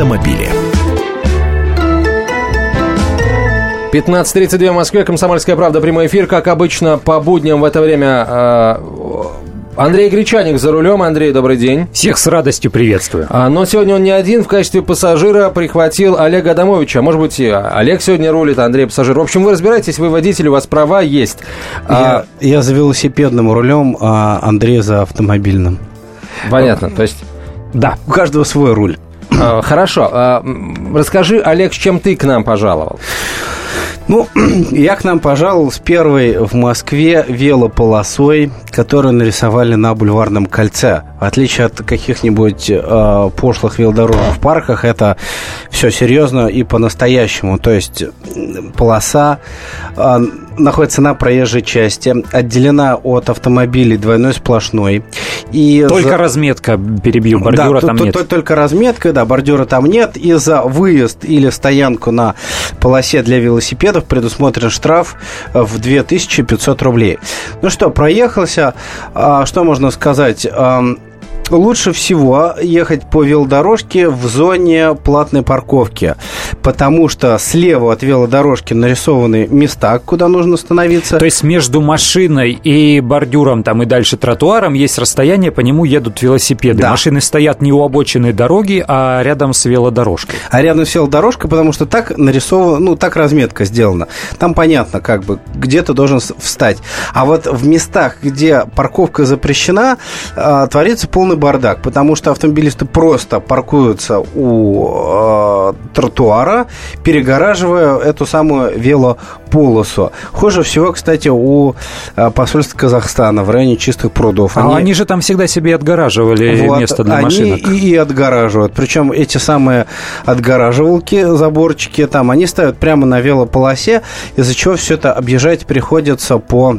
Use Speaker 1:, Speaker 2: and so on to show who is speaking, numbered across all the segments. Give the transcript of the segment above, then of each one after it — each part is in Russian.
Speaker 1: автомобили.
Speaker 2: 15.32 в Москве, Комсомольская правда, прямой эфир, как обычно, по будням в это время э, Андрей Гречаник за рулем. Андрей, добрый день.
Speaker 3: Всех с радостью приветствую.
Speaker 2: А, но сегодня он не один. В качестве пассажира прихватил Олега Адамовича. Может быть, Олег сегодня рулит, а Андрей пассажир. В общем, вы разбираетесь, вы водитель, у вас права есть.
Speaker 4: Я, а... я за велосипедным рулем, а Андрей за автомобильным.
Speaker 2: Понятно. То есть,
Speaker 4: да, у каждого свой руль.
Speaker 2: А, хорошо. А, расскажи, Олег, с чем ты к нам пожаловал?
Speaker 4: Ну, я к нам пожаловал с первой в Москве велополосой, которую нарисовали на Бульварном кольце. В отличие от каких-нибудь э, пошлых велодорожек в парках, это все серьезно и по-настоящему. То есть полоса э, находится на проезжей части, отделена от автомобилей двойной сплошной.
Speaker 3: И только за... разметка, перебью, бордюра
Speaker 4: да,
Speaker 3: там нет.
Speaker 4: Только разметка, да, бордюра там нет. И за выезд или стоянку на полосе для велосипедов предусмотрен штраф в 2500 рублей. Ну что, проехался. А, что можно сказать? Лучше всего ехать по велодорожке в зоне платной парковки, потому что слева от велодорожки нарисованы места, куда нужно остановиться.
Speaker 3: То есть между машиной и бордюром там и дальше тротуаром есть расстояние, по нему едут велосипеды. Да. Машины стоят не у обочины дороги, а рядом с велодорожкой.
Speaker 4: А рядом с велодорожкой, потому что так нарисовано, ну, так разметка сделана. Там понятно, как бы, где ты должен встать. А вот в местах, где парковка запрещена, а, творится полный бардак, потому что автомобилисты просто паркуются у э, тротуара, перегораживая эту самую велополосу. Хуже всего, кстати, у э, посольства Казахстана в районе чистых прудов.
Speaker 3: Они, а они же там всегда себе отгораживали вот, место для
Speaker 4: они
Speaker 3: машинок.
Speaker 4: И, и отгораживают. Причем эти самые отгораживалки, заборчики там, они ставят прямо на велополосе, из-за чего все это объезжать приходится по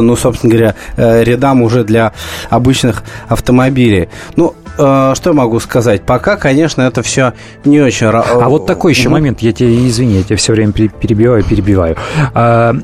Speaker 4: ну, собственно говоря, э, рядам уже для обычных автомобилей. Ну, э, что могу сказать? Пока, конечно, это все не очень...
Speaker 3: А вот такой еще момент, я тебе, извини, я тебя все время перебиваю, перебиваю. А,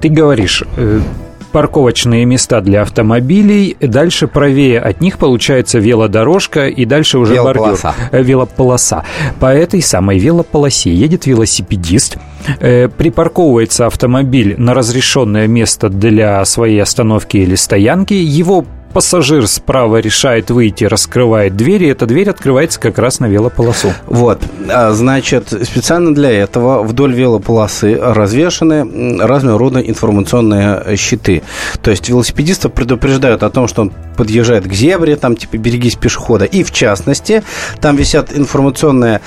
Speaker 3: ты говоришь, э, парковочные места для автомобилей. Дальше правее от них получается велодорожка и дальше уже велополоса. бордюр. Велополоса. По этой самой велополосе едет велосипедист, э, припарковывается автомобиль на разрешенное место для своей остановки или стоянки, его пассажир справа решает выйти, раскрывает дверь, и эта дверь открывается как раз на велополосу.
Speaker 4: Вот, а, значит, специально для этого вдоль велополосы развешаны разного рода информационные щиты. То есть велосипедистов предупреждают о том, что он подъезжает к зебре, там типа берегись пешехода. И в частности, там висят информационные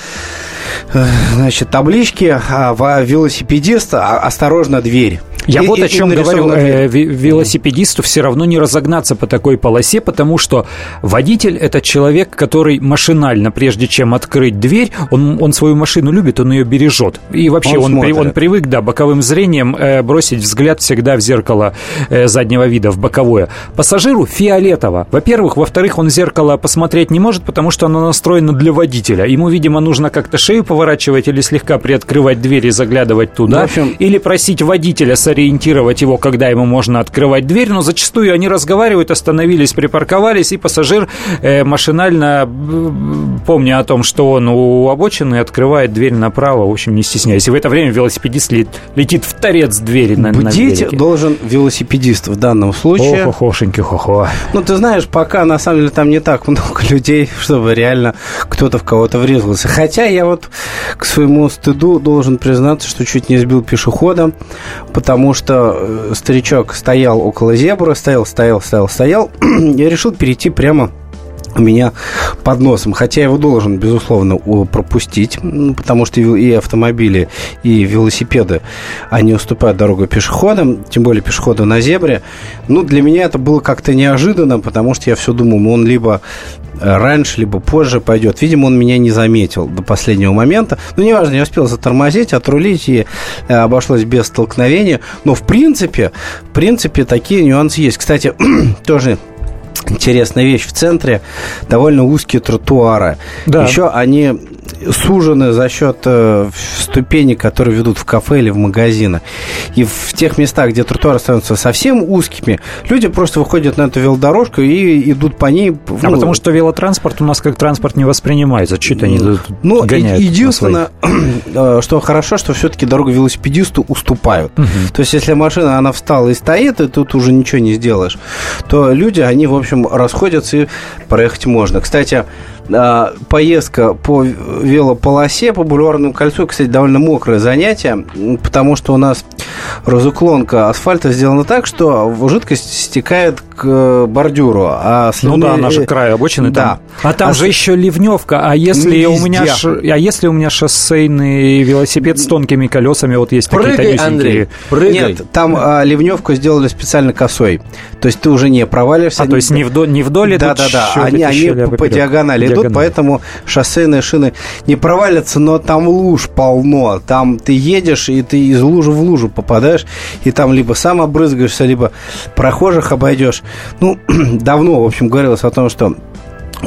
Speaker 4: э, значит, таблички а велосипедиста «Осторожно, дверь».
Speaker 3: Я и, вот и, о чем говорю. Э, велосипедисту все равно не разогнаться по такой полосе, потому что водитель – это человек, который машинально, прежде чем открыть дверь, он, он свою машину любит, он ее бережет. И вообще он, он, при, он привык, да, боковым зрением э, бросить взгляд всегда в зеркало э, заднего вида, в боковое. Пассажиру фиолетово. Во-первых. Во-вторых, он в зеркало посмотреть не может, потому что оно настроено для водителя. Ему, видимо, нужно как-то шею поворачивать или слегка приоткрывать дверь и заглядывать туда. Ну, общем... Или просить водителя сориентировать его, когда ему можно открывать дверь, но зачастую они разговаривают, остановились, припарковались, и пассажир э, машинально, помня о том, что он у обочины, открывает дверь направо, в общем, не стесняясь. И в это время велосипедист лет, летит в торец двери на,
Speaker 4: Бдить на должен велосипедист в данном случае.
Speaker 3: Ох, хошеньки, хо-хо.
Speaker 4: Ну, ты знаешь, пока, на самом деле, там не так много людей, чтобы реально кто-то в кого-то врезался. Хотя я вот к своему стыду должен признаться, что чуть не сбил пешехода, потому потому что э, старичок стоял около зебры, стоял, стоял, стоял, стоял. Я решил перейти прямо у меня под носом. Хотя я его должен, безусловно, пропустить, потому что и автомобили, и велосипеды, они уступают дорогу пешеходам, тем более пешеходу на зебре. Ну, для меня это было как-то неожиданно, потому что я все думал, он либо раньше, либо позже пойдет. Видимо, он меня не заметил до последнего момента. Но неважно, я успел затормозить, отрулить, и э, обошлось без столкновения. Но, в принципе, в принципе, такие нюансы есть. Кстати, тоже интересная вещь в центре довольно узкие тротуары. Да. Еще они сужены за счет э, ступеней, которые ведут в кафе или в магазины. И в тех местах, где тротуары становятся совсем узкими, люди просто выходят на эту велодорожку и идут по ней.
Speaker 3: Ну, а потому что велотранспорт у нас как транспорт не воспринимается. Чуть они
Speaker 4: ну, гоняют единственное, э, что хорошо, что все-таки дорога велосипедисту уступают. Угу. То есть, если машина, она встала и стоит, и тут уже ничего не сделаешь, то люди, они, в общем, расходятся и проехать можно. Кстати, а, поездка по велополосе, по бульварному кольцу, кстати, довольно мокрое занятие, потому что у нас разуклонка асфальта сделана так, что жидкость стекает к бордюру. А.
Speaker 3: Ну да, наши край обочины да. там. А там а же с... еще ливневка. А если, у меня ш... а если у меня шоссейный велосипед с тонкими колесами, вот есть
Speaker 2: прыгай, такие Андрей,
Speaker 4: прыгай. Нет, там а, ливневку сделали специально косой. То есть ты уже не проваливаешься.
Speaker 3: А, то есть не вдоль, не вдоль
Speaker 4: Да, да, да. Они, они по, по диагонали идут, поэтому шоссейные шины не провалятся, но там луж полно. Там ты едешь, и ты из лужи в лужу попадаешь, и там либо сам обрызгаешься, либо прохожих обойдешь. Ну, давно, в общем, говорилось о том, что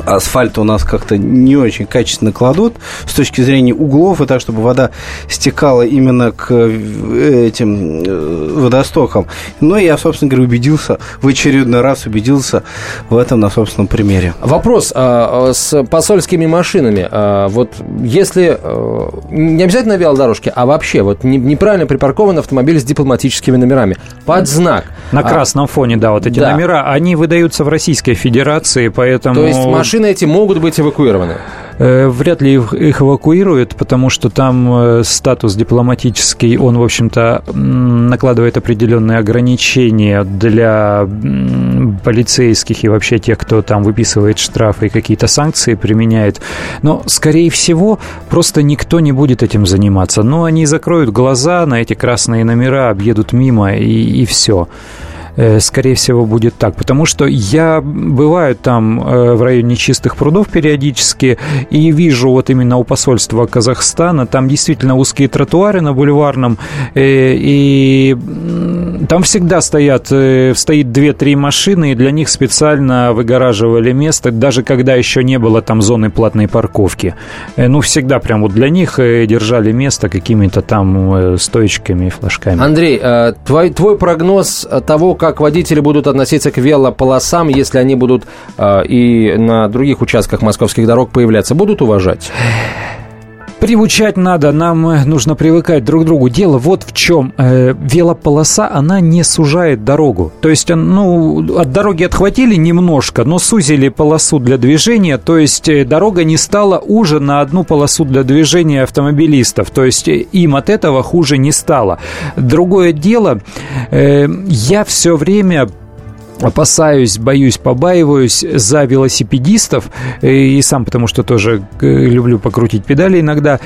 Speaker 4: асфальт у нас как-то не очень качественно кладут с точки зрения углов, и так, чтобы вода стекала именно к э, этим э, водостокам. Но я, собственно говоря, убедился, в очередной раз убедился в этом на собственном примере.
Speaker 2: Вопрос а, а с посольскими машинами. А, вот если не обязательно велодорожки, а вообще вот неправильно припаркован автомобиль с дипломатическими номерами под знак.
Speaker 3: На красном фоне, да, вот эти да. номера, они выдаются в Российской Федерации, поэтому...
Speaker 2: То есть машины эти могут быть эвакуированы?
Speaker 3: Э, вряд ли их эвакуируют, потому что там э, статус дипломатический, он, в общем-то, накладывает определенные ограничения для полицейских и вообще тех, кто там выписывает штрафы и какие-то санкции применяет. Но, скорее всего, просто никто не будет этим заниматься. Но они закроют глаза на эти красные номера, объедут мимо и, и все. Э, скорее всего, будет так. Потому что я бываю там э, в районе чистых прудов периодически и вижу вот именно у посольства Казахстана, там действительно узкие тротуары на бульварном, э, и там всегда стоят, стоит 2-3 машины, и для них специально выгораживали место, даже когда еще не было там зоны платной парковки. Ну, всегда прям вот для них держали место какими-то там стоечками и флажками.
Speaker 2: Андрей, твой, твой прогноз того, как водители будут относиться к велополосам, если они будут э, и на других участках московских дорог появляться? Будут уважать?
Speaker 3: Приучать надо, нам э, нужно привыкать друг к другу. Дело вот в чем. Э, велополоса, она не сужает дорогу. То есть, ну, от дороги отхватили немножко, но сузили полосу для движения. То есть, э, дорога не стала уже на одну полосу для движения автомобилистов. То есть, э, им от этого хуже не стало. Другое дело, э, я все время опасаюсь, боюсь, побаиваюсь за велосипедистов, э, и сам потому что тоже э, люблю покрутить педали иногда,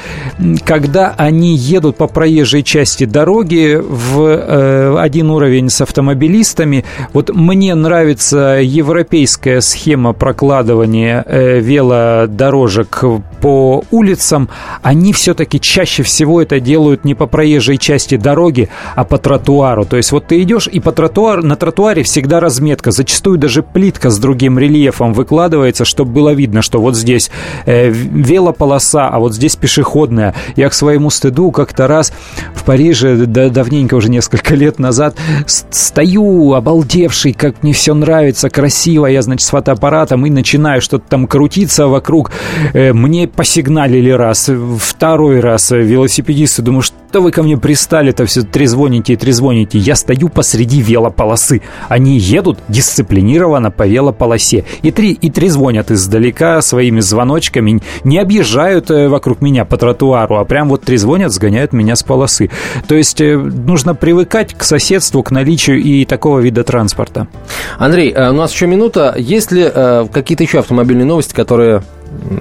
Speaker 3: когда они едут по проезжей части дороги в э, один уровень с автомобилистами. Вот мне нравится европейская схема прокладывания велодорожек по улицам. Они все-таки чаще всего это делают не по проезжей части дороги, а по тротуару. То есть вот ты идешь, и по тротуару, на тротуаре всегда разметка разметка, зачастую даже плитка с другим рельефом выкладывается, чтобы было видно, что вот здесь э, велополоса, а вот здесь пешеходная. Я к своему стыду как-то раз в Париже, да, давненько уже несколько лет назад, стою обалдевший, как мне все нравится, красиво, я, значит, с фотоаппаратом и начинаю что-то там крутиться вокруг. Э, мне посигналили раз, второй раз велосипедисты, думаю, что вы ко мне пристали-то все трезвоните и трезвоните. Я стою посреди велополосы. Они едут едут дисциплинированно по велополосе. И, три, и трезвонят издалека своими звоночками, не объезжают э, вокруг меня по тротуару, а прям вот трезвонят, сгоняют меня с полосы. То есть э, нужно привыкать к соседству, к наличию и такого вида транспорта.
Speaker 2: Андрей, э, у нас еще минута. Есть ли какие-то еще автомобильные новости, которые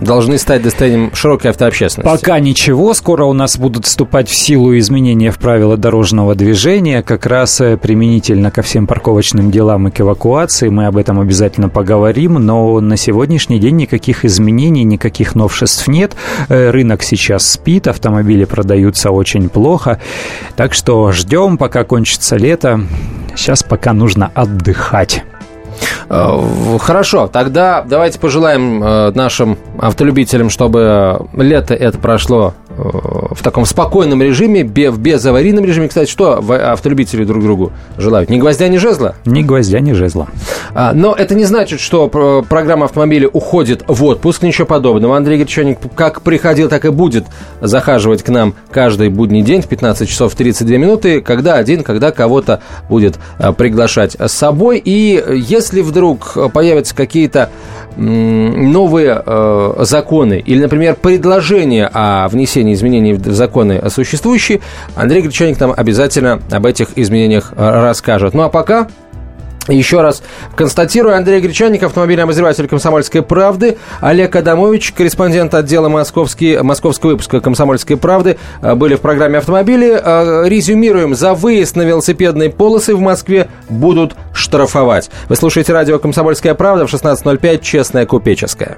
Speaker 2: должны стать достоянием широкой автообщественности?
Speaker 3: Пока ничего. Скоро у нас будут вступать в силу изменения в правила дорожного движения, как раз э, применительно ко всем парковочным делам и к эвакуации. Мы об этом обязательно поговорим, но на сегодняшний день никаких изменений, никаких новшеств нет. Э, рынок сейчас спит, автомобили продаются очень плохо. Так что ждем, пока кончится лето. Сейчас пока нужно отдыхать.
Speaker 2: Хорошо, тогда давайте пожелаем нашим автолюбителям, чтобы лето это прошло в таком спокойном режиме, в безаварийном режиме. Кстати, что автолюбители друг другу желают? Ни гвоздя, ни жезла?
Speaker 3: Ни гвоздя, ни жезла.
Speaker 2: А, но это не значит, что программа автомобиля уходит в отпуск, ничего подобного. Андрей Гречаник как приходил, так и будет захаживать к нам каждый будний день в 15 часов 32 минуты, когда один, когда кого-то будет а, приглашать с собой. И если вдруг появятся какие-то новые э, законы или, например, предложения о внесении изменений в законы существующие, Андрей Гречаник нам обязательно об этих изменениях э, расскажет. Ну а пока еще раз констатирую, Андрей Гречаник, автомобильный обозреватель «Комсомольской правды», Олег Адамович, корреспондент отдела московский, московского выпуска «Комсомольской правды», э, были в программе «Автомобили». Э, резюмируем, за выезд на велосипедные полосы в Москве будут штрафовать. Вы слушаете радио «Комсомольская правда» в 16.05, честная купеческая.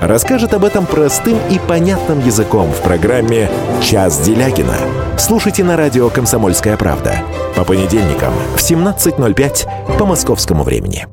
Speaker 1: расскажет об этом простым и понятным языком в программе «Час Делягина». Слушайте на радио «Комсомольская правда» по понедельникам в 17.05 по московскому времени.